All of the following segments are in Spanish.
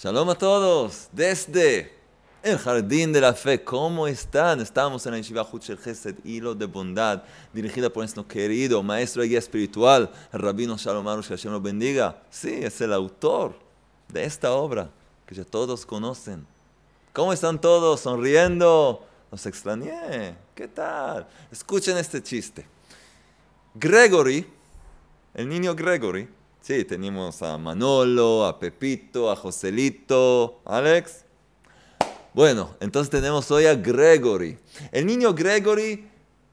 Shalom a todos, desde el Jardín de la Fe. ¿Cómo están? Estamos en la Yeshiva Huchel Gesed, Hilo de Bondad, dirigida por nuestro querido maestro y guía espiritual, el rabino Shalom Arush, que Hashem lo bendiga. Sí, es el autor de esta obra que ya todos conocen. ¿Cómo están todos? ¿Sonriendo? Los extrañé. ¿Qué tal? Escuchen este chiste. Gregory, el niño Gregory, Sí, tenemos a Manolo, a Pepito, a Joselito, Alex. Bueno, entonces tenemos hoy a Gregory. El niño Gregory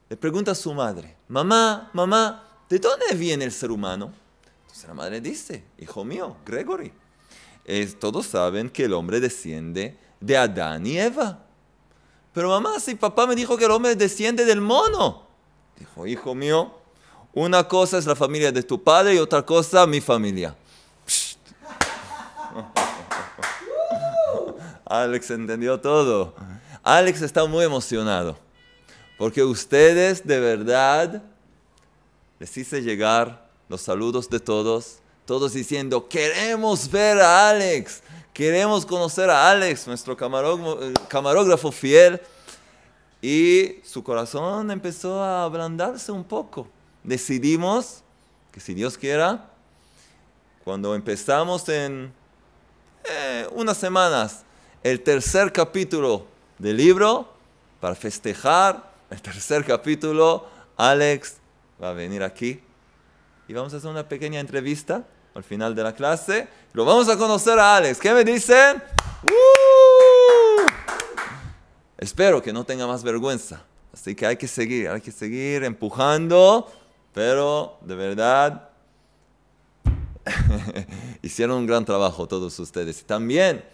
le pregunta a su madre, mamá, mamá, ¿de dónde viene el ser humano? Entonces la madre dice, hijo mío, Gregory, todos saben que el hombre desciende de Adán y Eva. Pero mamá, si papá me dijo que el hombre desciende del mono. Dijo, hijo mío, una cosa es la familia de tu padre y otra cosa mi familia. Alex entendió todo. Alex está muy emocionado porque ustedes de verdad les hice llegar los saludos de todos, todos diciendo, queremos ver a Alex, queremos conocer a Alex, nuestro camarógrafo fiel. Y su corazón empezó a ablandarse un poco decidimos que si Dios quiera, cuando empezamos en eh, unas semanas el tercer capítulo del libro, para festejar el tercer capítulo, Alex va a venir aquí y vamos a hacer una pequeña entrevista al final de la clase. Lo vamos a conocer a Alex. ¿Qué me dicen? ¡Uh! Espero que no tenga más vergüenza. Así que hay que seguir, hay que seguir empujando pero de verdad, hicieron un gran trabajo todos ustedes. También,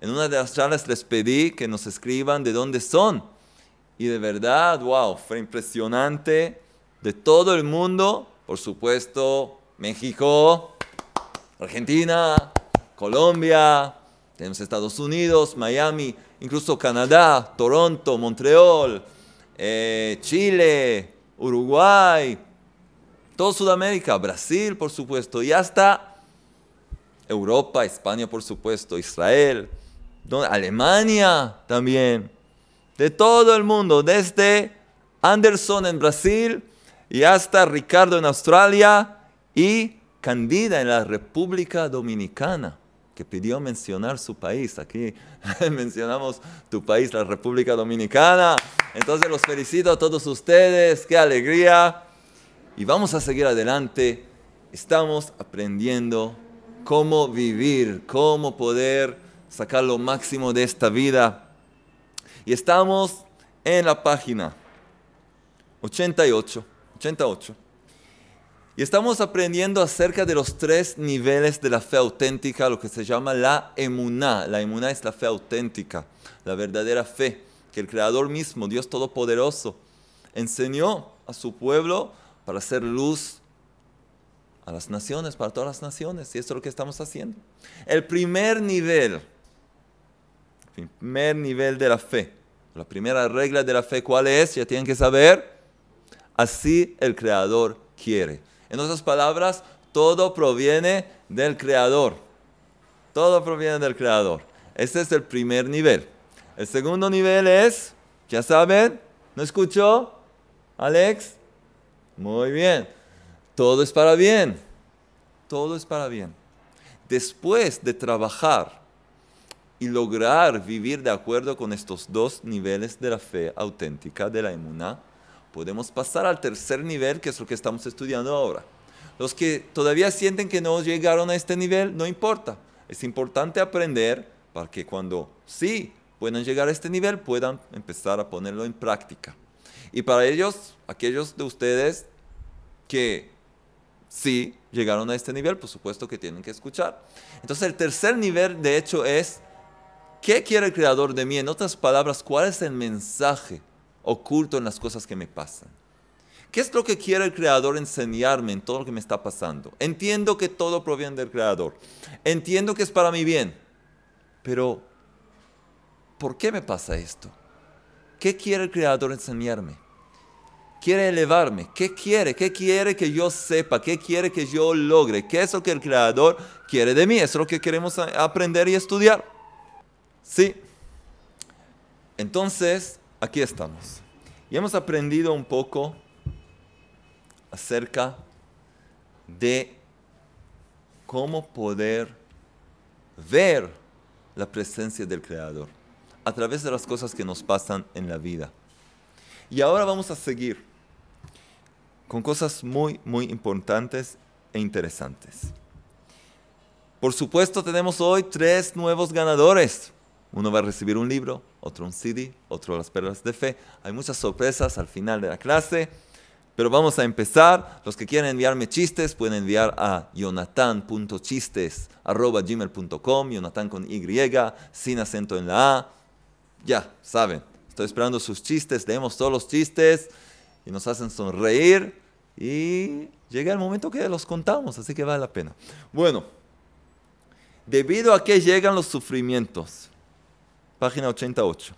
en una de las charlas les pedí que nos escriban de dónde son. Y de verdad, wow, fue impresionante. De todo el mundo, por supuesto, México, Argentina, Colombia, tenemos Estados Unidos, Miami, incluso Canadá, Toronto, Montreal, eh, Chile, Uruguay, todo Sudamérica, Brasil, por supuesto, y hasta Europa, España, por supuesto, Israel, Alemania también, de todo el mundo, desde Anderson en Brasil y hasta Ricardo en Australia y Candida en la República Dominicana, que pidió mencionar su país. Aquí mencionamos tu país, la República Dominicana. Entonces los felicito a todos ustedes, qué alegría y vamos a seguir adelante. Estamos aprendiendo cómo vivir, cómo poder sacar lo máximo de esta vida. Y estamos en la página 88, 88. Y estamos aprendiendo acerca de los tres niveles de la fe auténtica, lo que se llama la emuná. La emuná es la fe auténtica, la verdadera fe que el Creador mismo, Dios Todopoderoso, enseñó a su pueblo para hacer luz a las naciones, para todas las naciones, y esto es lo que estamos haciendo. El primer nivel, el primer nivel de la fe, la primera regla de la fe, ¿cuál es? Ya tienen que saber, así el Creador quiere. En otras palabras, todo proviene del Creador. Todo proviene del Creador. Ese es el primer nivel. El segundo nivel es, ya saben, ¿no escuchó? Alex, muy bien. Todo es para bien. Todo es para bien. Después de trabajar y lograr vivir de acuerdo con estos dos niveles de la fe auténtica de la inmunidad, podemos pasar al tercer nivel, que es lo que estamos estudiando ahora. Los que todavía sienten que no llegaron a este nivel, no importa. Es importante aprender para que cuando sí puedan llegar a este nivel, puedan empezar a ponerlo en práctica. Y para ellos, aquellos de ustedes que sí llegaron a este nivel, por supuesto que tienen que escuchar. Entonces el tercer nivel, de hecho, es, ¿qué quiere el Creador de mí? En otras palabras, ¿cuál es el mensaje oculto en las cosas que me pasan? ¿Qué es lo que quiere el Creador enseñarme en todo lo que me está pasando? Entiendo que todo proviene del Creador. Entiendo que es para mi bien. Pero, ¿por qué me pasa esto? ¿Qué quiere el Creador enseñarme? Quiere elevarme. ¿Qué quiere? ¿Qué quiere que yo sepa? ¿Qué quiere que yo logre? ¿Qué es lo que el Creador quiere de mí? Es lo que queremos aprender y estudiar. Sí. Entonces, aquí estamos. Y hemos aprendido un poco acerca de cómo poder ver la presencia del Creador a través de las cosas que nos pasan en la vida. Y ahora vamos a seguir con cosas muy, muy importantes e interesantes. Por supuesto, tenemos hoy tres nuevos ganadores. Uno va a recibir un libro, otro un CD, otro las perlas de fe. Hay muchas sorpresas al final de la clase. Pero vamos a empezar. Los que quieran enviarme chistes pueden enviar a jonathan.chistes.gmail.com Jonathan con Y, sin acento en la A. Ya, saben. Estoy esperando sus chistes. Leemos todos los chistes y nos hacen sonreír. Y llega el momento que los contamos, así que vale la pena. Bueno, debido a que llegan los sufrimientos. Página 88.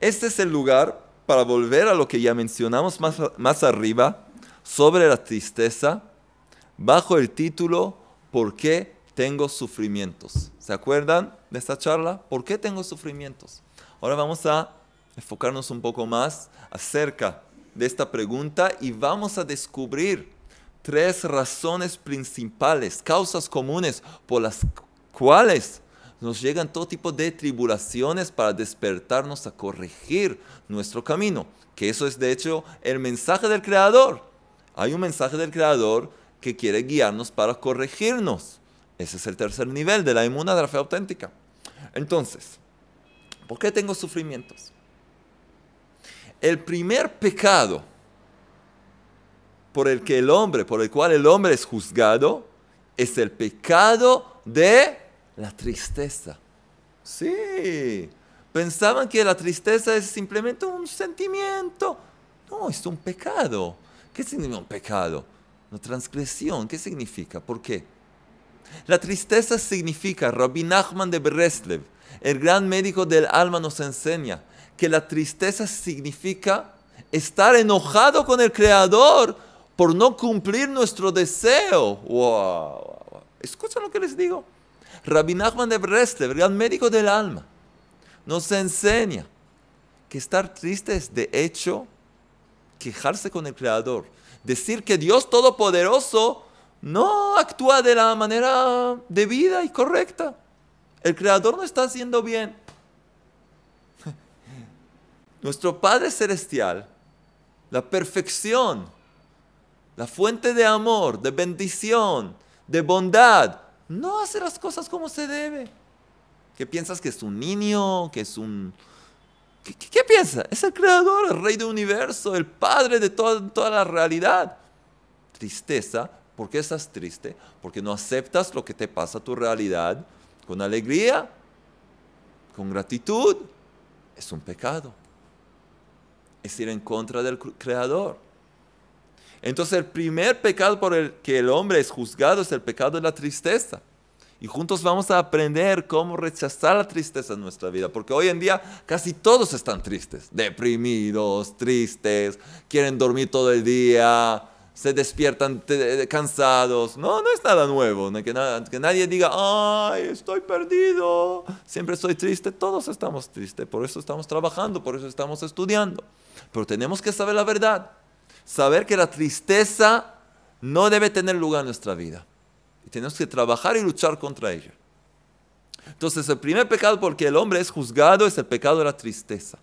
Este es el lugar para volver a lo que ya mencionamos más, más arriba sobre la tristeza, bajo el título ¿Por qué tengo sufrimientos? ¿Se acuerdan de esta charla? ¿Por qué tengo sufrimientos? Ahora vamos a enfocarnos un poco más acerca de esta pregunta y vamos a descubrir tres razones principales, causas comunes por las cuales nos llegan todo tipo de tribulaciones para despertarnos a corregir nuestro camino. Que eso es de hecho el mensaje del Creador. Hay un mensaje del Creador que quiere guiarnos para corregirnos. Ese es el tercer nivel de la inmuna de la fe auténtica. Entonces, ¿por qué tengo sufrimientos? El primer pecado por el que el hombre, por el cual el hombre es juzgado, es el pecado de la tristeza. Sí, pensaban que la tristeza es simplemente un sentimiento. No, es un pecado. ¿Qué significa un pecado? Una transgresión. ¿Qué significa? ¿Por qué? La tristeza significa, Rabbi Nachman de Breslev, el gran médico del alma nos enseña que la tristeza significa estar enojado con el Creador por no cumplir nuestro deseo. Wow. Escuchen lo que les digo. Rabbi Nachman de Breslev, gran médico del alma, nos enseña que estar triste es de hecho quejarse con el Creador. Decir que Dios Todopoderoso no actúa de la manera debida y correcta. El Creador no está haciendo bien. Nuestro Padre Celestial, la perfección, la fuente de amor, de bendición, de bondad, no hace las cosas como se debe. ¿Qué piensas que es un niño? ¿Que es un... ¿Qué, qué, piensas? Es el creador, el rey del universo, el padre de toda, toda la realidad. Tristeza. ¿Por qué estás triste? Porque no aceptas lo que te pasa a tu realidad con alegría, con gratitud. Es un pecado. Es ir en contra del creador. Entonces el primer pecado por el que el hombre es juzgado es el pecado de la tristeza. Y juntos vamos a aprender cómo rechazar la tristeza en nuestra vida, porque hoy en día casi todos están tristes, deprimidos, tristes, quieren dormir todo el día, se despiertan cansados. No, no es nada nuevo, que, que nadie diga, ay, estoy perdido, siempre estoy triste, todos estamos tristes, por eso estamos trabajando, por eso estamos estudiando. Pero tenemos que saber la verdad saber que la tristeza no debe tener lugar en nuestra vida. Y tenemos que trabajar y luchar contra ella. Entonces el primer pecado por el que el hombre es juzgado es el pecado de la tristeza.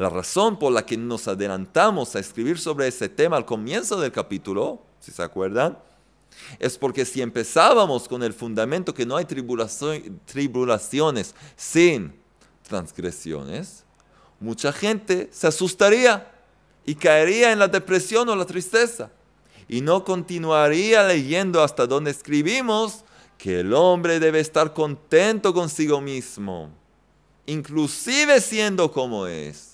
La razón por la que nos adelantamos a escribir sobre ese tema al comienzo del capítulo, si se acuerdan, es porque si empezábamos con el fundamento que no hay tribulaciones sin transgresiones, mucha gente se asustaría y caería en la depresión o la tristeza. Y no continuaría leyendo hasta donde escribimos que el hombre debe estar contento consigo mismo, inclusive siendo como es.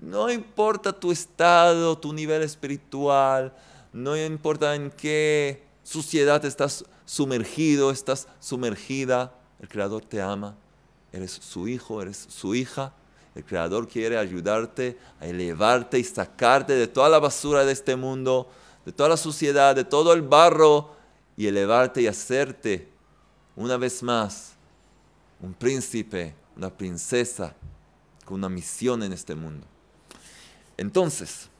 No importa tu estado, tu nivel espiritual, no importa en qué suciedad estás sumergido, estás sumergida, el Creador te ama, eres su hijo, eres su hija, El Creador quiere ayudarte a elevarte y sacarte de toda la basura de este mundo, de toda la suciedad, de todo el barro y elevarte y hacerte una vez más un príncipe, una princesa con una misión en este mundo. Entonces,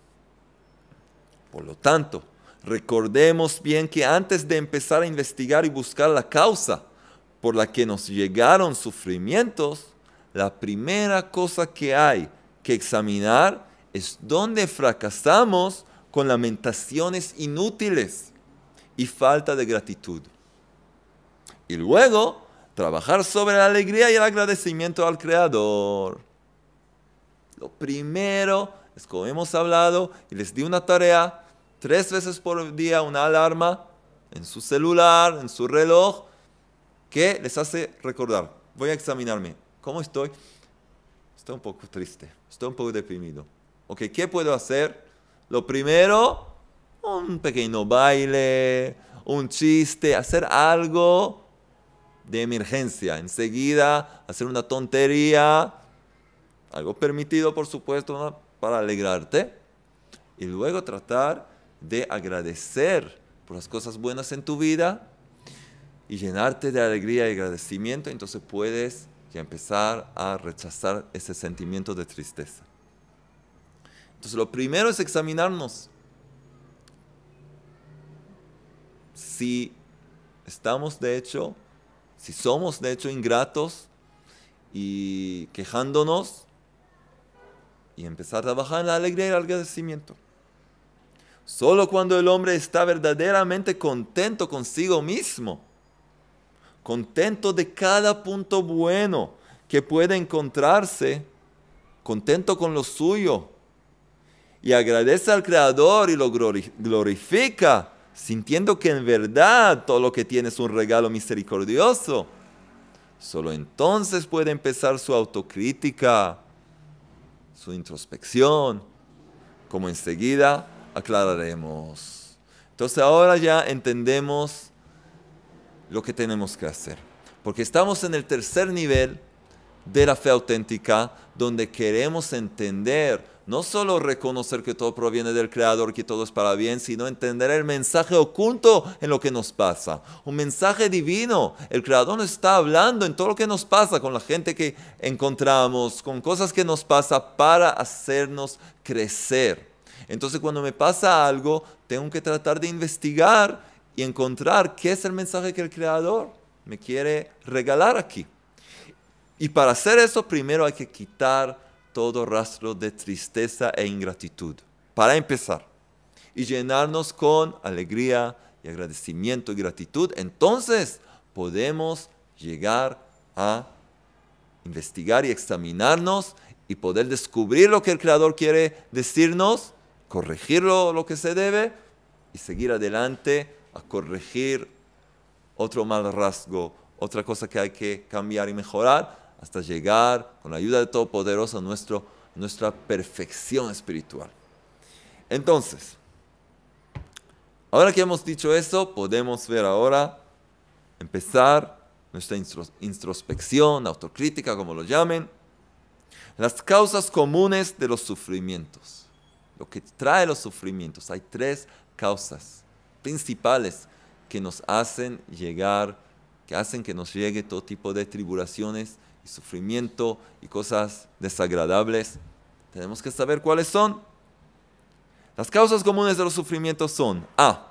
por lo tanto, recordemos bien que antes de empezar a investigar y buscar la causa por la que nos llegaron sufrimientos, la primera cosa que hay que examinar es dónde fracasamos con lamentaciones inútiles y falta de gratitud. Y luego, trabajar sobre la alegría y el agradecimiento al Creador. Lo primero es como hemos hablado y les di una tarea, tres veces por día una alarma en su celular, en su reloj, que les hace recordar, voy a examinarme, ¿cómo estoy? Estoy un poco triste, estoy un poco deprimido. Ok, ¿qué puedo hacer? Lo primero, un pequeño baile, un chiste, hacer algo de emergencia. Enseguida, hacer una tontería, algo permitido, por supuesto, para alegrarte. Y luego tratar de agradecer por las cosas buenas en tu vida y llenarte de alegría y agradecimiento. Entonces puedes ya empezar a rechazar ese sentimiento de tristeza. Entonces lo primero es examinarnos. Si estamos de hecho, si somos de hecho ingratos y quejándonos y empezar a trabajar en la alegría y el agradecimiento. Solo cuando el hombre está verdaderamente contento consigo mismo, contento de cada punto bueno que puede encontrarse, contento con lo suyo, y agradece al Creador y lo glorifica, sintiendo que en verdad todo lo que tiene es un regalo misericordioso. Solo entonces puede empezar su autocrítica, su introspección, como enseguida aclararemos. Entonces ahora ya entendemos lo que tenemos que hacer. Porque estamos en el tercer nivel de la fe auténtica, donde queremos entender, no solo reconocer que todo proviene del Creador, que todo es para bien, sino entender el mensaje oculto en lo que nos pasa. Un mensaje divino. El Creador nos está hablando en todo lo que nos pasa, con la gente que encontramos, con cosas que nos pasa para hacernos crecer. Entonces cuando me pasa algo, tengo que tratar de investigar y encontrar qué es el mensaje que el Creador me quiere regalar aquí. Y para hacer eso, primero hay que quitar todo rastro de tristeza e ingratitud, para empezar. Y llenarnos con alegría y agradecimiento y gratitud. Entonces podemos llegar a investigar y examinarnos y poder descubrir lo que el Creador quiere decirnos, corregirlo lo que se debe y seguir adelante a corregir otro mal rasgo, otra cosa que hay que cambiar y mejorar, hasta llegar, con la ayuda de Todopoderoso, a nuestro, nuestra perfección espiritual. Entonces, ahora que hemos dicho eso, podemos ver ahora, empezar nuestra introspección, autocrítica, como lo llamen, las causas comunes de los sufrimientos. Lo que trae los sufrimientos. Hay tres causas principales que nos hacen llegar, que hacen que nos llegue todo tipo de tribulaciones sufrimiento y cosas desagradables. Tenemos que saber cuáles son. Las causas comunes de los sufrimientos son A.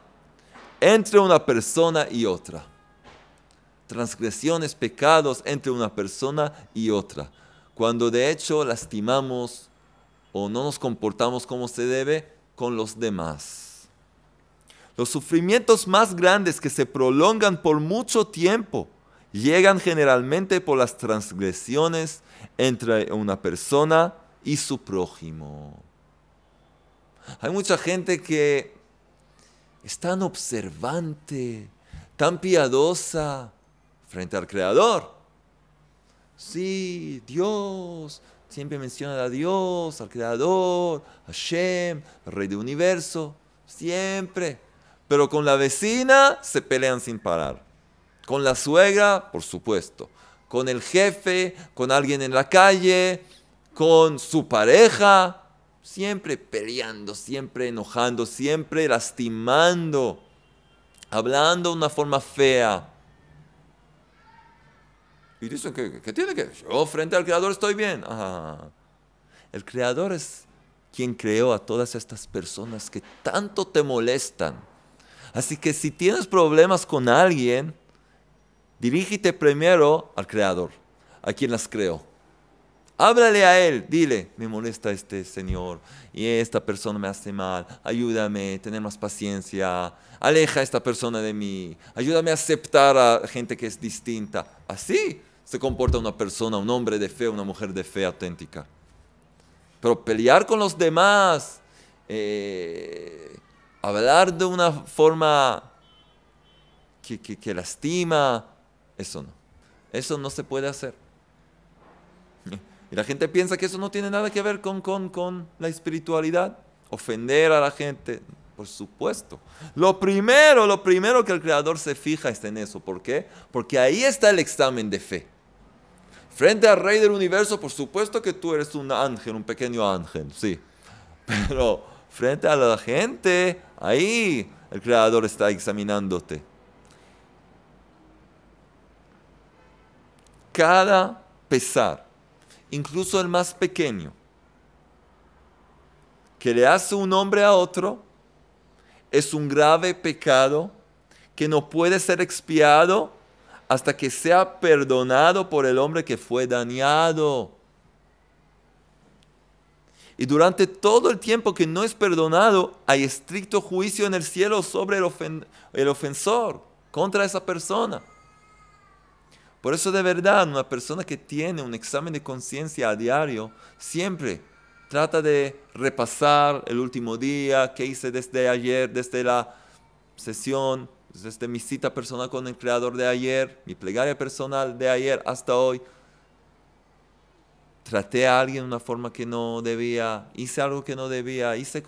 Entre una persona y otra. Transgresiones, pecados entre una persona y otra. Cuando de hecho lastimamos o no nos comportamos como se debe con los demás. Los sufrimientos más grandes que se prolongan por mucho tiempo llegan generalmente por las transgresiones entre una persona y su prójimo. Hay mucha gente que es tan observante, tan piadosa frente al Creador. Sí, Dios, siempre menciona a Dios, al Creador, a Shem, al Rey del Universo, siempre pero con la vecina se pelean sin parar. Con la suegra, por supuesto. Con el jefe, con alguien en la calle, con su pareja, siempre peleando, siempre enojando, siempre lastimando, hablando de una forma fea. Y dicen que, ¿qué tiene que yo frente al Creador estoy bien. El Creador es quien creó a todas estas personas que tanto te molestan. Así que si tienes problemas con alguien, dirígete primero al Creador, a quien las creó. Háblale a él, dile, me molesta este señor y esta persona me hace mal, ayúdame, tener más paciencia, aleja a esta persona de mí, ayúdame a aceptar a gente que es distinta. Así se comporta una persona, un hombre de fe, una mujer de fe auténtica. Pero pelear con los demás, eh, hablar de una forma que, que, lastima, eso no. Eso no se puede hacer. Y la gente piensa que eso no tiene nada que ver con, con, con la espiritualidad. Ofender a la gente, por supuesto. Lo primero, lo primero que el Creador se fija es en eso. ¿Por qué? Porque ahí está el examen de fe. Frente al Rey del Universo, por supuesto que tú eres un ángel, un pequeño ángel, sí. Pero frente a la gente, ahí el Creador está examinándote. Cada pesar, incluso el más pequeño, que le hace un hombre a otro, es un grave pecado que no puede ser expiado hasta que sea perdonado por el hombre que fue dañado. Y durante todo el tiempo que no es perdonado, hay estricto juicio en el cielo sobre el, ofensor, contra esa persona. Por eso de verdad, una persona que tiene un examen de conciencia a diario, siempre trata de repasar el último día, qué hice desde ayer, desde la sesión, desde mi cita personal con el Creador de ayer, mi plegaria personal de ayer hasta hoy, traté a alguien de una forma que no debía, hice algo que no debía, hice.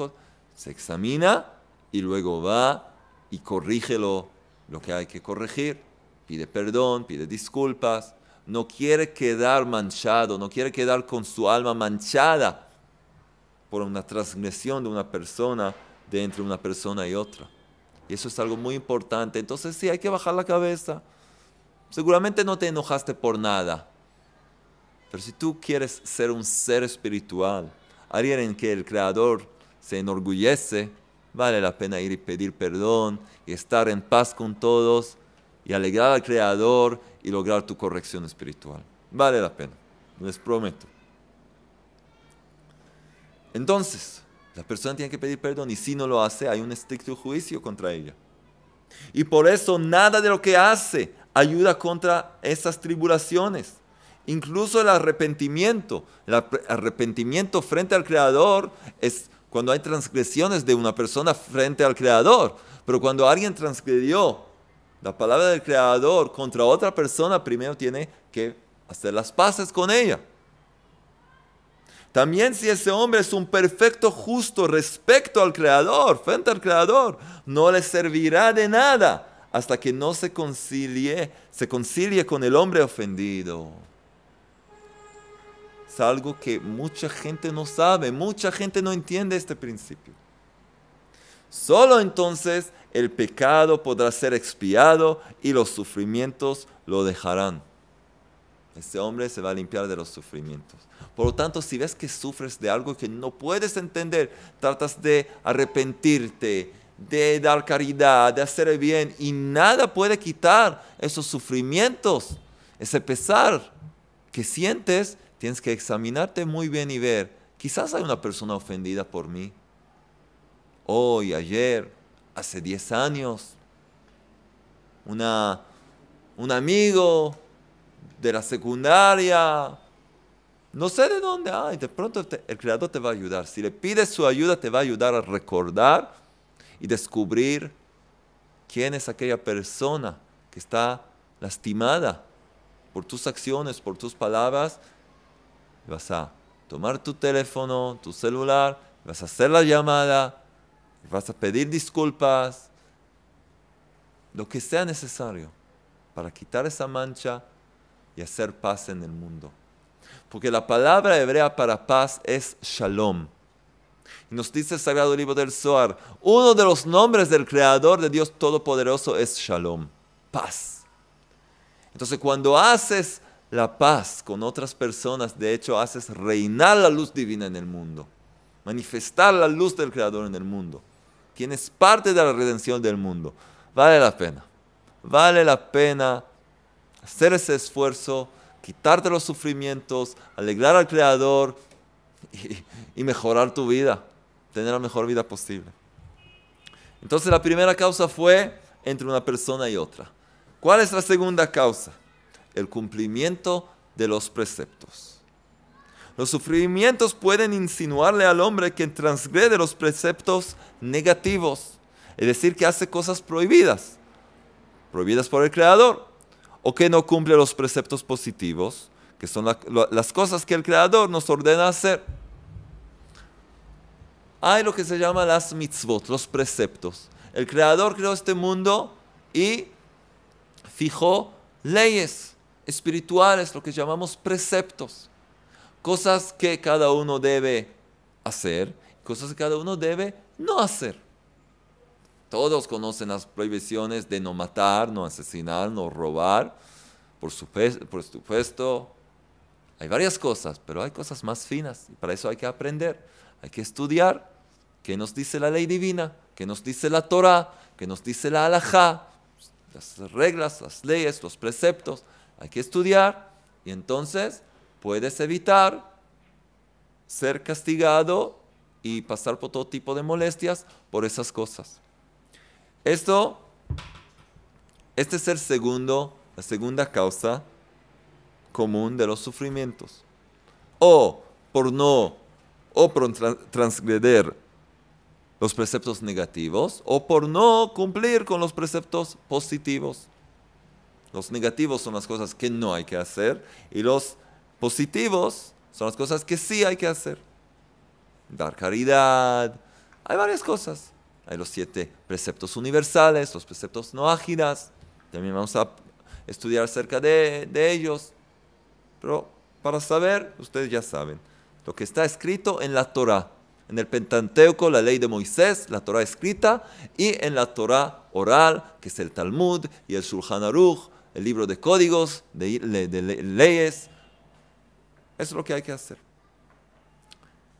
Se examina y luego va y corrige lo, lo que hay que corregir. Pide perdón, pide disculpas. No quiere quedar manchado, no quiere quedar con su alma manchada por una transgresión de una persona de entre una persona y otra. Y eso es algo muy importante. Entonces sí, hay que bajar la cabeza. Seguramente no te enojaste por nada. Pero si tú quieres ser un ser espiritual, alguien en que el Creador se enorgullece, vale la pena ir y pedir perdón y estar en paz con todos y alegrar al Creador y lograr tu corrección espiritual. Vale la pena, les prometo. Entonces, la persona tiene que pedir perdón y si no lo hace, hay un estricto juicio contra ella. Y por eso nada de lo que hace ayuda contra esas tribulaciones. Incluso el arrepentimiento. El arrepentimiento frente al Creador es cuando hay transgresiones de una persona frente al Creador. Pero cuando alguien transgredió la palabra del Creador contra otra persona, primero tiene que hacer las paces con ella. También si ese hombre es un perfecto justo respecto al Creador, frente al Creador, no le servirá de nada hasta que no se concilie, se concilie con el hombre ofendido. Es algo que mucha gente no sabe, mucha gente no entiende este principio. Solo entonces el pecado podrá ser expiado y los sufrimientos lo dejarán. Ese hombre se va a limpiar de los sufrimientos. Por lo tanto, si ves que sufres de algo que no puedes entender, tratas de arrepentirte, de dar caridad, de hacer el bien, y nada puede quitar esos sufrimientos, ese pesar que sientes, tienes que examinarte muy bien y ver, quizás hay una persona ofendida por mí, hoy, ayer, hace 10 años, una, un amigo de la secundaria, no sé de dónde, ay, de pronto el Creador te va a ayudar. Si le pides su ayuda, te va a ayudar a recordar y descubrir quién es aquella persona que está lastimada por tus acciones, por tus palabras. Vas a tomar tu teléfono, tu celular, vas a hacer la llamada, vas a pedir disculpas, lo que sea necesario para quitar esa mancha y hacer paz en el mundo. Porque la palabra hebrea para paz es shalom. Y nos dice el Sagrado Libro del Zohar, uno de los nombres del Creador de Dios Todopoderoso es shalom, paz. Entonces cuando haces la paz con otras personas, de hecho haces reinar la luz divina en el mundo, manifestar la luz del Creador en el mundo, quien es parte de la redención del mundo. Vale la pena, vale la pena hacer ese esfuerzo, quitarte los sufrimientos, alegrar al Creador y, mejorar tu vida, tener la mejor vida posible. Entonces la primera causa fue entre una persona y otra. ¿Cuál es la segunda causa? el cumplimiento de los preceptos. Los sufrimientos pueden insinuarle al hombre que transgrede los preceptos negativos, es decir, que hace cosas prohibidas, prohibidas por el Creador, o que no cumple los preceptos positivos, que son las cosas que el Creador nos ordena hacer. Hay lo que se llama las mitzvot, los preceptos. El Creador creó este mundo y fijó leyes espirituales, lo que llamamos preceptos. Cosas que cada uno debe hacer, cosas que cada uno debe no hacer. Todos conocen las prohibiciones de no matar, no asesinar, no robar. Por supuesto, hay varias cosas, pero hay cosas más finas y para eso hay que aprender, hay que estudiar qué nos dice la ley divina, qué nos dice la Torah, qué nos dice la halajá, las reglas, las leyes, los preceptos hay que estudiar y entonces puedes evitar ser castigado y pasar por todo tipo de molestias por esas cosas. Esto, este es el segundo, la segunda causa común de los sufrimientos. O por no, o por transgreder los preceptos negativos, o por no cumplir con los preceptos positivos. Los negativos son las cosas que no hay que hacer y los positivos son las cosas que sí hay que hacer. Dar caridad, hay varias cosas. Hay los siete preceptos universales, los preceptos no ágidas. También vamos a estudiar acerca de, de ellos. Pero para saber, ustedes ya saben, lo que está escrito en la Torah, en el Pentateuco, la ley de Moisés, la Torah escrita, y en la Torah oral, que es el Talmud y el Shulchan Aruch, el libro de códigos, de, leyes. Es lo que hay que hacer.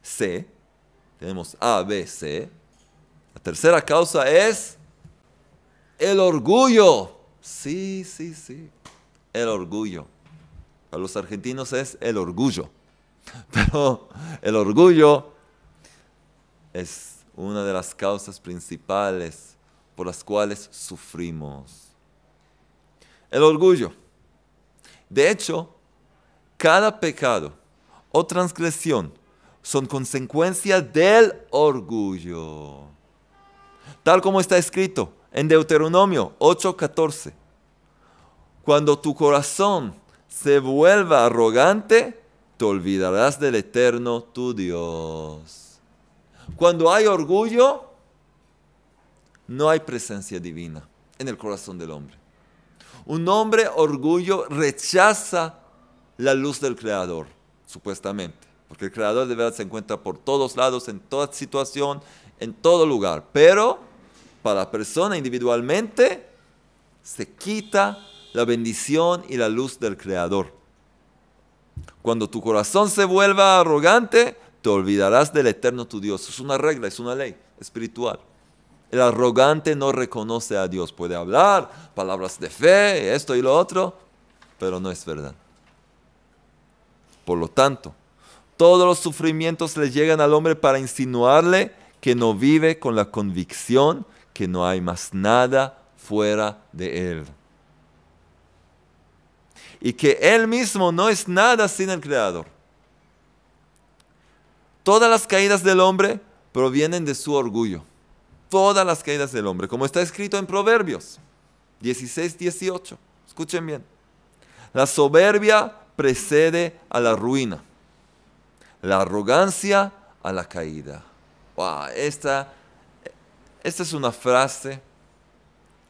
C, tenemos A, B, C. La tercera causa es el orgullo. Sí, sí, sí. El orgullo. Para los argentinos es el orgullo. Pero el orgullo es una de las causas principales por las cuales sufrimos el orgullo. De hecho, cada pecado o transgresión son consecuencia del orgullo. Tal como está escrito en Deuteronomio 8:14. Cuando tu corazón se vuelva arrogante, te olvidarás del eterno tu Dios. Cuando hay orgullo, no hay presencia divina en el corazón del hombre. Un hombre orgullo rechaza la luz del Creador, supuestamente, porque el Creador de verdad se encuentra por todos lados, en toda situación, en todo lugar. Pero para la persona individualmente se quita la bendición y la luz del Creador. Cuando tu corazón se vuelva arrogante, te olvidarás del eterno tu Dios. Es una regla, es una ley espiritual. El arrogante no reconoce a Dios. Puede hablar palabras de fe, esto y lo otro, pero no es verdad. Por lo tanto, todos los sufrimientos le llegan al hombre para insinuarle que no vive con la convicción que no hay más nada fuera de él. Y que él mismo no es nada sin el Creador. Todas las caídas del hombre provienen de su orgullo todas las caídas del hombre, como está escrito en Proverbios 16, 18. Escuchen bien. La soberbia precede a la ruina, la arrogancia a la caída. esta, esta es una frase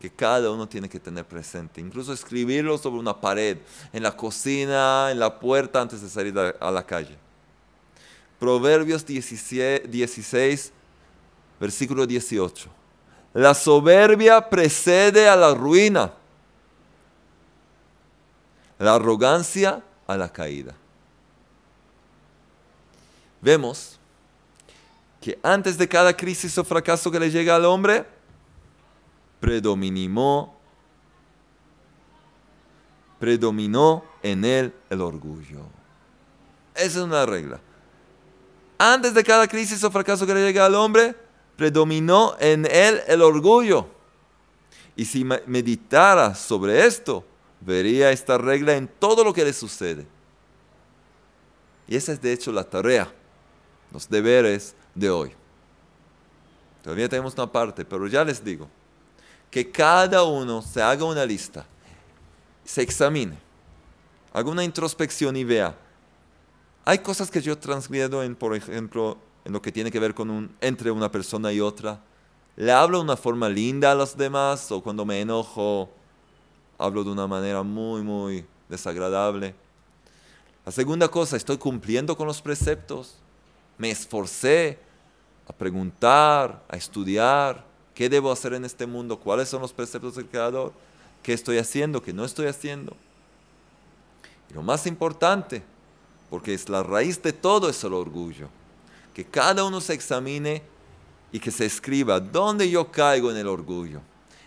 que cada uno tiene que tener presente. Incluso escribirlo sobre una pared, en la cocina, en la puerta antes de salir a la calle. Proverbios 16, versículo 18. La soberbia precede a la ruina, la arrogancia a la caída. Vemos que antes de cada crisis o fracaso que le llega al hombre, predominó, predominó en él el orgullo. Esa es una regla. Antes de cada crisis o fracaso que le llega al hombre, predominó en él el orgullo. Y si meditara sobre esto, vería esta regla en todo lo que le sucede. Y esa es de hecho la tarea, los deberes de hoy. Todavía tenemos una parte, pero ya les digo, que cada uno se haga una lista, se examine, haga una introspección y vea. Hay cosas que yo transgredo en, por ejemplo, en lo que tiene que ver con un, entre una persona y otra. Le hablo de una forma linda a los demás o cuando me enojo hablo de una manera muy, muy desagradable. La segunda cosa, estoy cumpliendo con los preceptos. Me esforcé a preguntar, a estudiar, ¿Qué debo hacer en este mundo? ¿Cuáles son los preceptos del Creador? ¿Qué estoy haciendo? ¿Qué no estoy haciendo? Y lo más importante, porque es la raíz de todo, es el orgullo. Que cada uno se examine y que se escriba dónde yo caigo en el orgullo.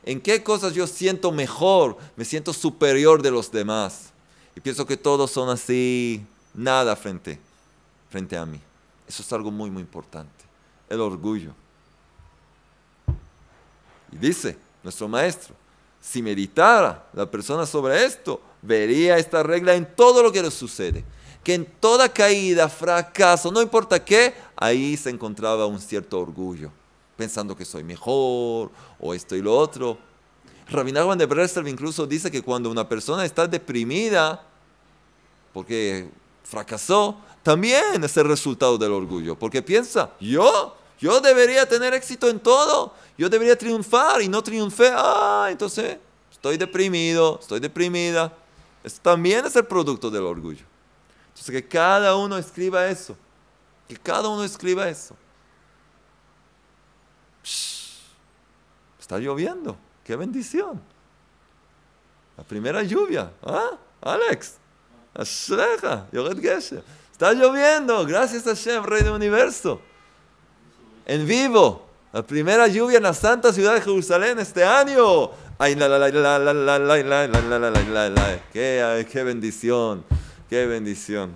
En qué cosas yo siento mejor, me siento superior de los demás. Y pienso que todos son así, nada frente, frente a mí. Eso es algo muy, muy importante. El orgullo. Y dice nuestro maestro, si meditara la persona sobre esto, vería esta regla en todo lo que le sucede. Que en toda caída, fracaso, no importa qué, ahí se encontraba un cierto orgullo, pensando que soy mejor o esto y lo otro. Rabbi de Breslev incluso dice que cuando una persona está deprimida porque fracasó, también es el resultado del orgullo, porque piensa, yo, yo debería tener éxito en todo, yo debería triunfar y no triunfé. Ah, entonces estoy deprimido, estoy deprimida. Esto también es el producto del orgullo. Entonces que cada uno escriba eso. Que cada uno escriba eso. Está lloviendo. Qué bendición. La primera lluvia. ¿Ah? Alex. Está lloviendo. Gracias a Hashem, Rey del Universo. En vivo. La primera lluvia en la santa ciudad de Jerusalén este año. Ay, la, la, la, la, la, la, la, la, la, la, la, la, Qué, qué bendición, qué bendición.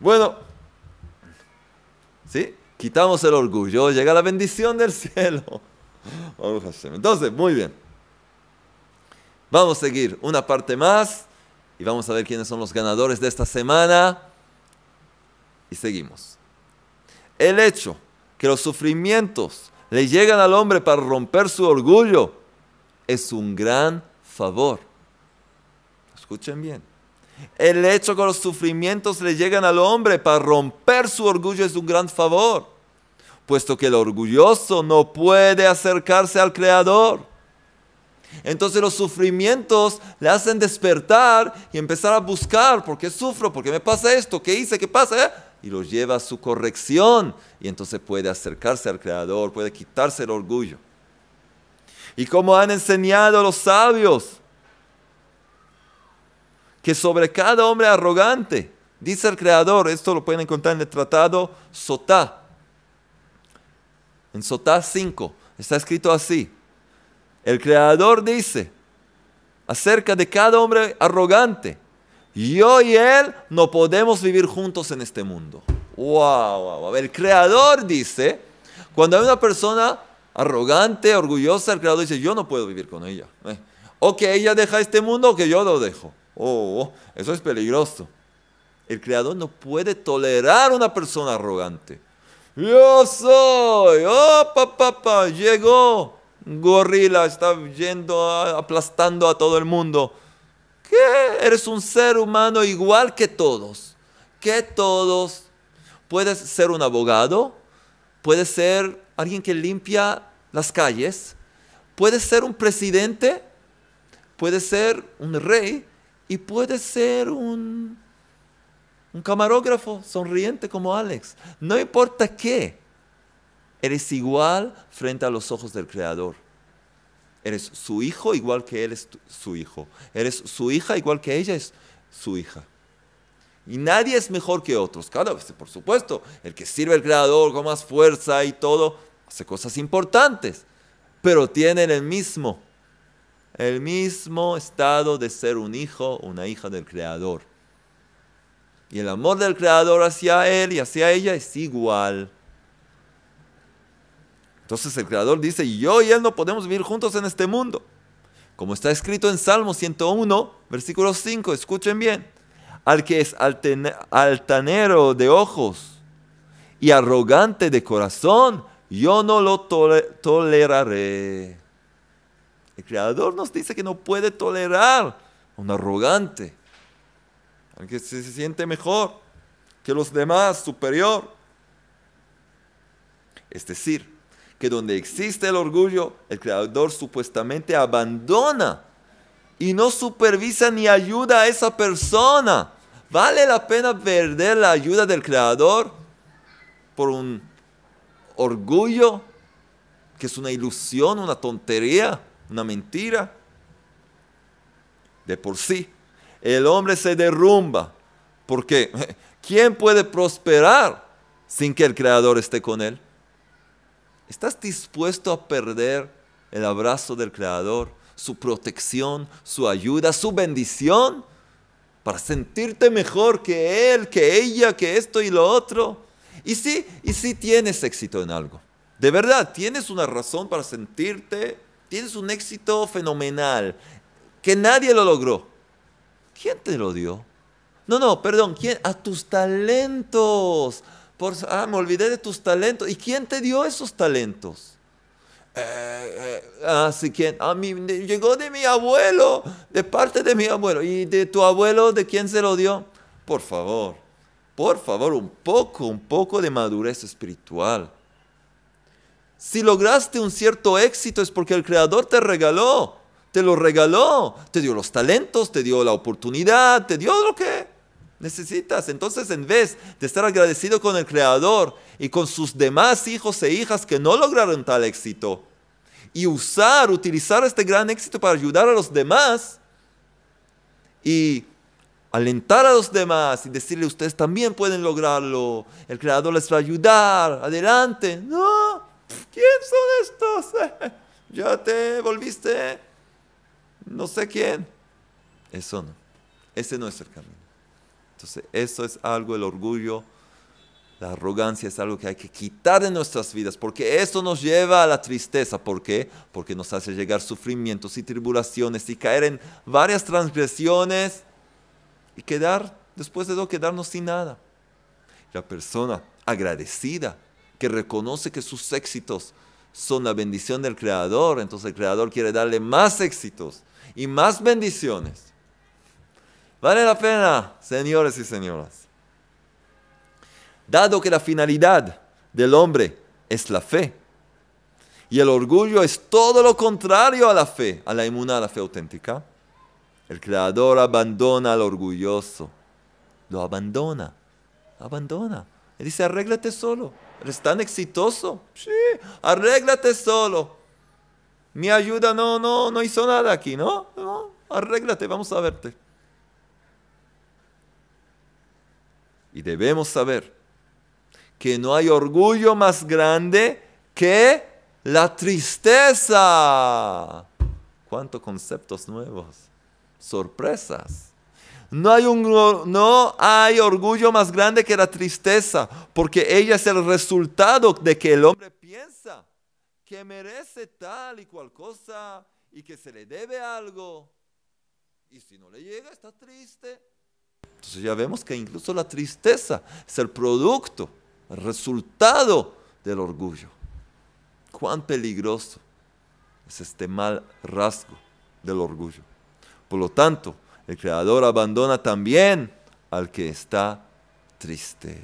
Bueno, ¿sí? Quitamos el orgullo, llega la bendición del cielo. Entonces, muy bien. Vamos a seguir una parte más y vamos a ver quiénes son los ganadores de esta semana. Y seguimos. El hecho que los sufrimientos le llegan al hombre para romper su orgullo, es un gran favor. Escuchen bien. El hecho que los sufrimientos le llegan al hombre para romper su orgullo es un gran favor, puesto que el orgulloso no puede acercarse al Creador. Entonces los sufrimientos le hacen despertar y empezar a buscar, ¿por qué sufro? ¿Por qué me pasa esto? ¿Qué hice? ¿Qué pasa? y lo lleva a su corrección y entonces puede acercarse al Creador, puede quitarse el orgullo. Y como han enseñado los sabios, que sobre cada hombre arrogante, dice el Creador, esto lo pueden encontrar en el tratado Sotá, en Sotá 5, está escrito así, el Creador dice acerca de cada hombre arrogante, yo y Él no podemos vivir juntos en este mundo. Wow, wow, El Creador dice, cuando hay una persona arrogante, orgullosa, el Creador dice, yo no puedo vivir con ella. Eh, o que ella deja este mundo o que yo lo dejo. Oh, oh, eso es peligroso. El Creador no puede tolerar una persona arrogante. Yo soy, oh, papá, pa, llegó, gorila, está yendo, aplastando a todo el mundo. Que eres un ser humano igual que todos, que todos. Puedes ser un abogado, puedes ser alguien que limpia las calles, Puede ser un presidente, puede ser un rey y puede ser un, un camarógrafo sonriente como Alex. No importa qué, eres igual frente a los ojos del Creador. Eres su hijo igual que él es su hijo. Eres su hija igual que ella es su hija. Y nadie es mejor que otros. Cada vez, por supuesto, el que sirve al Creador con más fuerza y todo, hace cosas importantes. Pero tienen el mismo, el mismo estado de ser un hijo, una hija del Creador. Y el amor del Creador hacia él y hacia ella es igual. Entonces el Creador dice, yo y Él no podemos vivir juntos en este mundo. Como está escrito en Salmo 101, versículo 5, escuchen bien. Al que es altanero de ojos y arrogante de corazón, yo no lo toleraré. El Creador nos dice que no puede tolerar a un arrogante, que se siente mejor que los demás, superior. Es decir, que donde existe el orgullo, el creador supuestamente abandona y no supervisa ni ayuda a esa persona. ¿Vale la pena perder la ayuda del creador por un orgullo que es una ilusión, una tontería, una mentira? De por sí, el hombre se derrumba porque ¿quién puede prosperar sin que el creador esté con él? ¿Estás dispuesto a perder el abrazo del Creador, su protección, su ayuda, su bendición? Para sentirte mejor que Él, que ella, que esto y lo otro. Y sí, y sí tienes éxito en algo. De verdad, tienes una razón para sentirte, tienes un éxito fenomenal, que nadie lo logró. ¿Quién te lo dio? No, no, perdón, ¿quién? A tus talentos ah, me olvidé de tus talentos. ¿Y quién te dio esos talentos? Eh, eh, ah, sí, ¿quién? A mí, llegó de mi abuelo, de parte de mi abuelo. ¿Y de tu abuelo, de quién se lo dio? Por favor, por favor, un poco, un poco de madurez espiritual. Si lograste un cierto éxito es porque el Creador te regaló, te lo regaló, te dio los talentos, te dio la oportunidad, te dio lo que necesitas. Entonces, en vez de estar agradecido con el Creador y con sus demás hijos e hijas que no lograron tal éxito, y usar, utilizar este gran éxito para ayudar a los demás y alentar a los demás y decirle, ustedes también pueden lograrlo, el Creador les va a ayudar, adelante. No, ¿quién son estos? Ya te volviste, no sé quién. Eso no, ese no es el camino. Entonces, eso es algo, el orgullo, la arrogancia es algo que hay que quitar de nuestras vidas, porque eso nos lleva a la tristeza. ¿Por qué? Porque nos hace llegar sufrimientos y tribulaciones y caer en varias transgresiones y quedar, después de todo, quedarnos sin nada. La persona agradecida, que reconoce que sus éxitos son la bendición del Creador, entonces el Creador quiere darle más éxitos y más bendiciones Vale la pena, señores y señoras. Dado que la finalidad del hombre es la fe, y el orgullo es todo lo contrario a la fe, a la inmuna, a la fe auténtica, el creador abandona al orgulloso. Lo abandona, abandona. Y dice, arréglate solo. Eres tan exitoso. Sí, arréglate solo. Mi ayuda no, no, no hizo nada aquí, ¿no? No, arréglate, vamos a verte. Y debemos saber que no hay orgullo más grande que la tristeza. ¿Cuántos conceptos nuevos? Sorpresas. No hay, un, no hay orgullo más grande que la tristeza, porque ella es el resultado de que el hombre que merece tal y cual cosa y que se le debe algo. Y si no le llega, está triste. Entonces ya vemos que incluso la tristeza es el producto, el resultado del orgullo. Cuán peligroso es este mal rasgo del orgullo. Por lo tanto, el Creador abandona también al que está triste.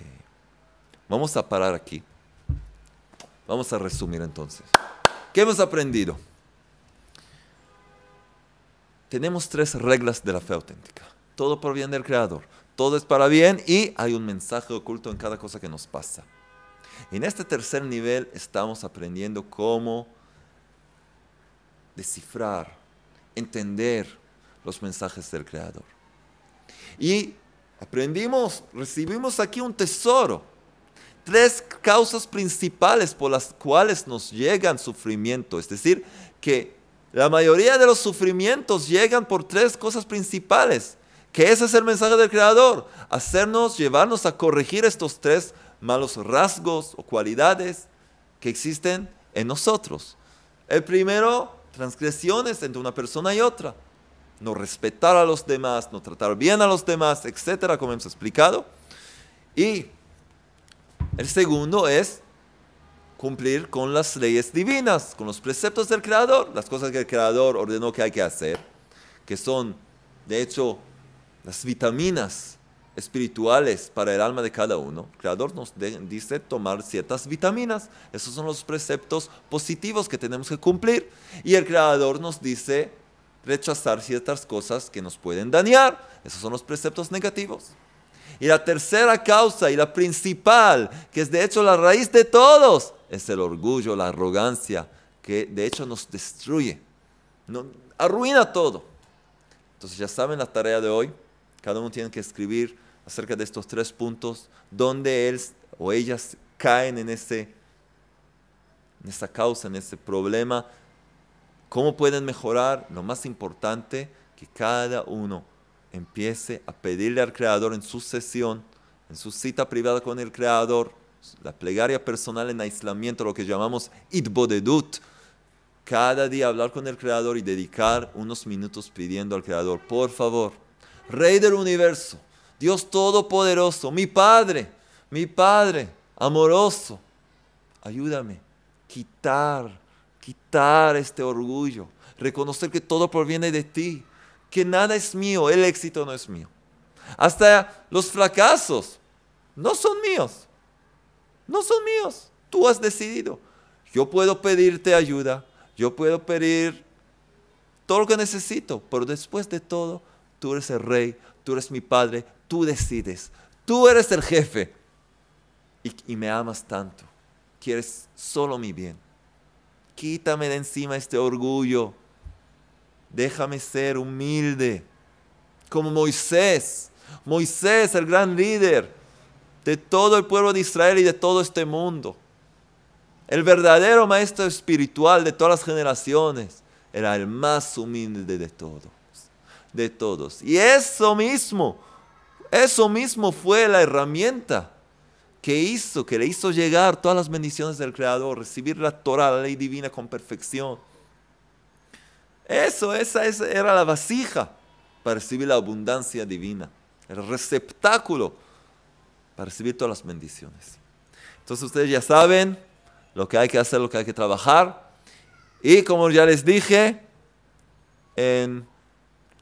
Vamos a parar aquí. Vamos a resumir entonces. ¿Qué hemos aprendido? tenemos tres reglas de la fe auténtica. Todo por bien del Creador, todo es para bien y hay un mensaje oculto en cada cosa que nos pasa. En este tercer nivel estamos aprendiendo cómo descifrar, entender los mensajes del Creador. Y aprendimos, recibimos aquí un tesoro. Tres causas principales por las cuales nos llegan sufrimiento. Es decir, que la mayoría de los sufrimientos llegan por tres cosas principales. Que ese es el mensaje del Creador. Hacernos, llevarnos a corregir estos tres malos rasgos o cualidades que existen en nosotros. El primero, transgresiones entre una persona y otra no respetar a los demás, no tratar bien a los demás, etcétera, como hemos explicado. Y el segundo es cumplir con las leyes divinas, con los preceptos del Creador, las cosas que el Creador ordenó que hay que hacer, que son, de hecho, las vitaminas espirituales para el alma de cada uno. El Creador nos dice tomar ciertas vitaminas. Esos son los preceptos positivos que tenemos que cumplir. Y el Creador nos dice rechazar ciertas cosas que nos pueden dañar. Esos son los preceptos negativos. Y la tercera causa y la principal, que es de hecho la raíz de todos, es el orgullo, la arrogancia, que de hecho nos destruye, arruina todo. Entonces ya saben la tarea de hoy, cada uno tiene que escribir acerca de estos tres puntos, donde él o ellas caen en, ese, en esa causa, en ese problema ¿Cómo pueden mejorar? Lo más importante, que cada uno empiece a pedirle al Creador en su sesión, en su cita privada con el Creador, la plegaria personal en aislamiento, lo que llamamos itbodedut, cada día hablar con el Creador y dedicar unos minutos pidiendo al Creador, por favor, Rey del universo, Dios Todopoderoso, mi Padre, mi Padre amoroso, ayúdame, quitar quitar este orgullo, reconocer que todo proviene de ti, que nada es mío, el éxito no es mío. Hasta los fracasos no son míos, no son míos, tú has decidido. Yo puedo pedirte ayuda, yo puedo pedir todo lo que necesito, pero después de todo, tú eres el rey, tú eres mi padre, tú decides, tú eres el jefe y, me amas tanto, quieres solo mi bien quítame de encima este orgullo. Déjame ser humilde, como Moisés. Moisés, el gran líder de todo el pueblo de Israel y de todo este mundo. El verdadero maestro espiritual de todas las generaciones. Era el más humilde de todos. De todos. Y eso mismo, eso mismo fue la herramienta que hizo, que le hizo llegar todas las bendiciones del Creador, recibir la Torah, la ley divina con perfección. Eso, esa, era la vasija para recibir la abundancia divina, el receptáculo para recibir todas las bendiciones. Entonces ustedes ya saben lo que hay que hacer, lo que hay que trabajar. Y como ya les dije, en,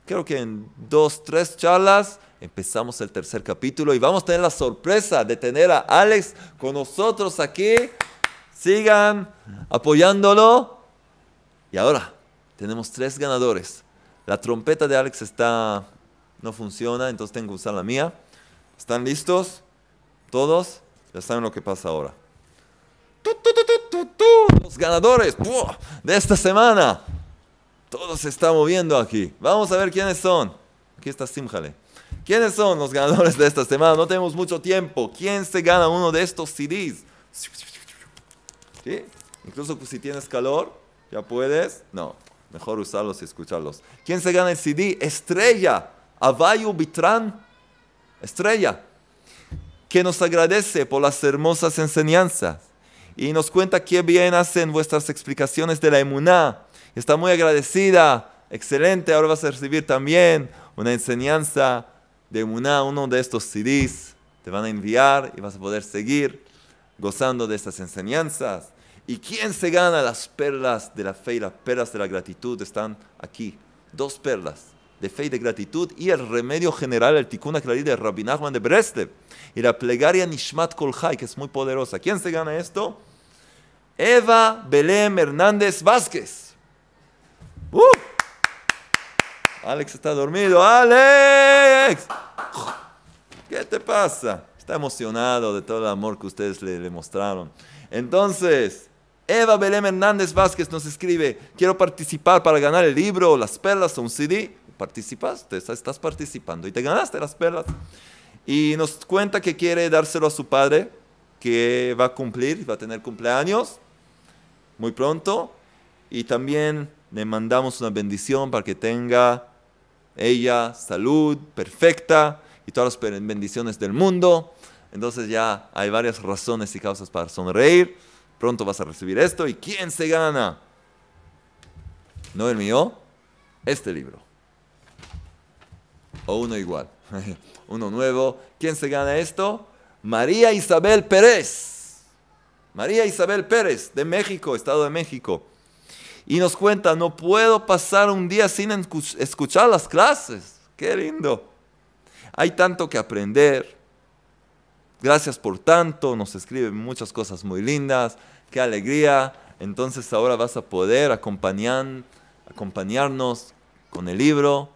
creo que en dos, tres charlas, empezamos el tercer capítulo y vamos a tener la sorpresa de tener a Alex con nosotros aquí. Sigan apoyándolo. Y ahora tenemos tres ganadores. La trompeta de Alex está no funciona, entonces tengo que usar la mía. ¿Están listos? ¿Todos? Ya saben lo que pasa ahora. Los ganadores de esta semana. Todo se está moviendo aquí. Vamos a ver quiénes son. Aquí está Simjale. ¿Quiénes son los ganadores de esta semana? No tenemos mucho tiempo. ¿Quién se gana uno de estos CDs? ¿Sí? Incluso si tienes calor, ya puedes. No, mejor usarlos y escucharlos. ¿Quién se gana el CD? Estrella. Avayu Bitran. Estrella. Que nos agradece por las hermosas enseñanzas. Y nos cuenta qué bien hacen vuestras explicaciones de la emuná. Está muy agradecida. Excelente. Ahora vas a recibir también una enseñanza de una, uno de estos CDs, te van a enviar y vas a poder seguir gozando de estas enseñanzas. ¿Y quién se gana las perlas de la fe y las perlas de la gratitud? Están aquí. Dos perlas de fe y de gratitud y el remedio general, el Tikkun Aklali de Rabbi Nachman de Breslev y la plegaria Nishmat Kolhai, que es muy poderosa. ¿Quién se gana esto? Eva Belém Hernández Vázquez. ¡Uh! Alex está dormido. ¡Alex! ¿Qué te pasa? Está emocionado de todo el amor que ustedes le, le mostraron. Entonces, Eva Belém Hernández Vázquez nos escribe, quiero participar para ganar el libro, las perlas o un CD. Participaste, estás participando y te ganaste las perlas. Y nos cuenta que quiere dárselo a su padre, que va a cumplir, va a tener cumpleaños muy pronto. Y también le mandamos una bendición para que tenga ella salud perfecta y todas las bendiciones del mundo. Entonces ya hay varias razones y causas para sonreír. Pronto vas a recibir esto. ¿Y quién se gana? No el mío, este libro. O uno igual, uno nuevo. ¿Quién se gana esto? María Isabel Pérez. María Isabel Pérez, de México, Estado de México. Y nos cuenta, no puedo pasar un día sin escuchar las clases. Qué lindo. Hay tanto que aprender. Gracias por tanto. Nos escribe muchas cosas muy lindas. Qué alegría. Entonces ahora vas a poder acompañar, acompañarnos con el libro.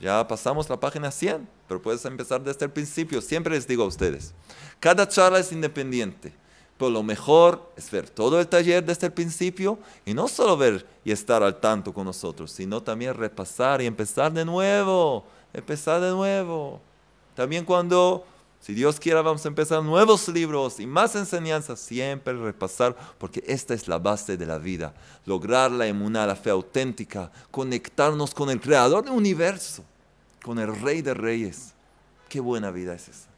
Ya pasamos la página 100, pero puedes empezar desde el principio. Siempre les digo a ustedes, cada charla es independiente. Pero lo mejor es ver todo el taller desde el principio y no solo ver y estar al tanto con nosotros, sino también repasar y empezar de nuevo, empezar de nuevo. También cuando, si Dios quiera, vamos a empezar nuevos libros y más enseñanzas, siempre repasar, porque esta es la base de la vida. Lograr la emuná, la fe auténtica, conectarnos con el creador del universo, con el rey de reyes. Qué buena vida es esa.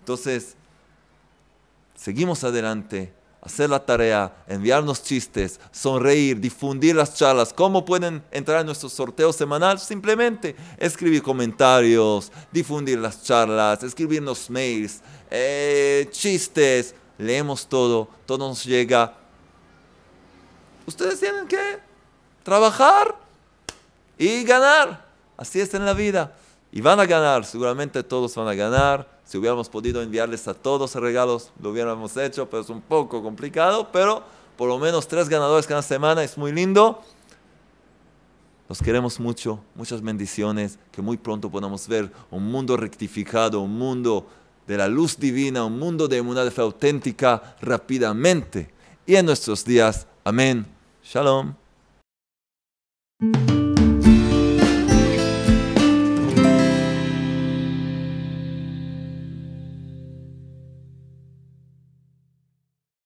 Entonces, seguimos adelante, hacer la tarea, enviarnos chistes, sonreír, difundir las charlas. ¿Cómo pueden entrar en nuestro sorteo semanal? Simplemente escribir comentarios, difundir las charlas, escribirnos mails, eh, chistes. Leemos todo, todo nos llega. Ustedes tienen que trabajar y ganar. Así es en la vida. Y van a ganar, seguramente todos van a ganar si hubiéramos podido enviarles a todos regalos, lo hubiéramos hecho, pero es un poco complicado, pero por lo menos tres ganadores cada semana es muy lindo. Los queremos mucho, muchas bendiciones, que muy pronto podamos ver un mundo rectificado, un mundo de la luz divina, un mundo de una fe auténtica rápidamente. Y en nuestros días, amén. Shalom.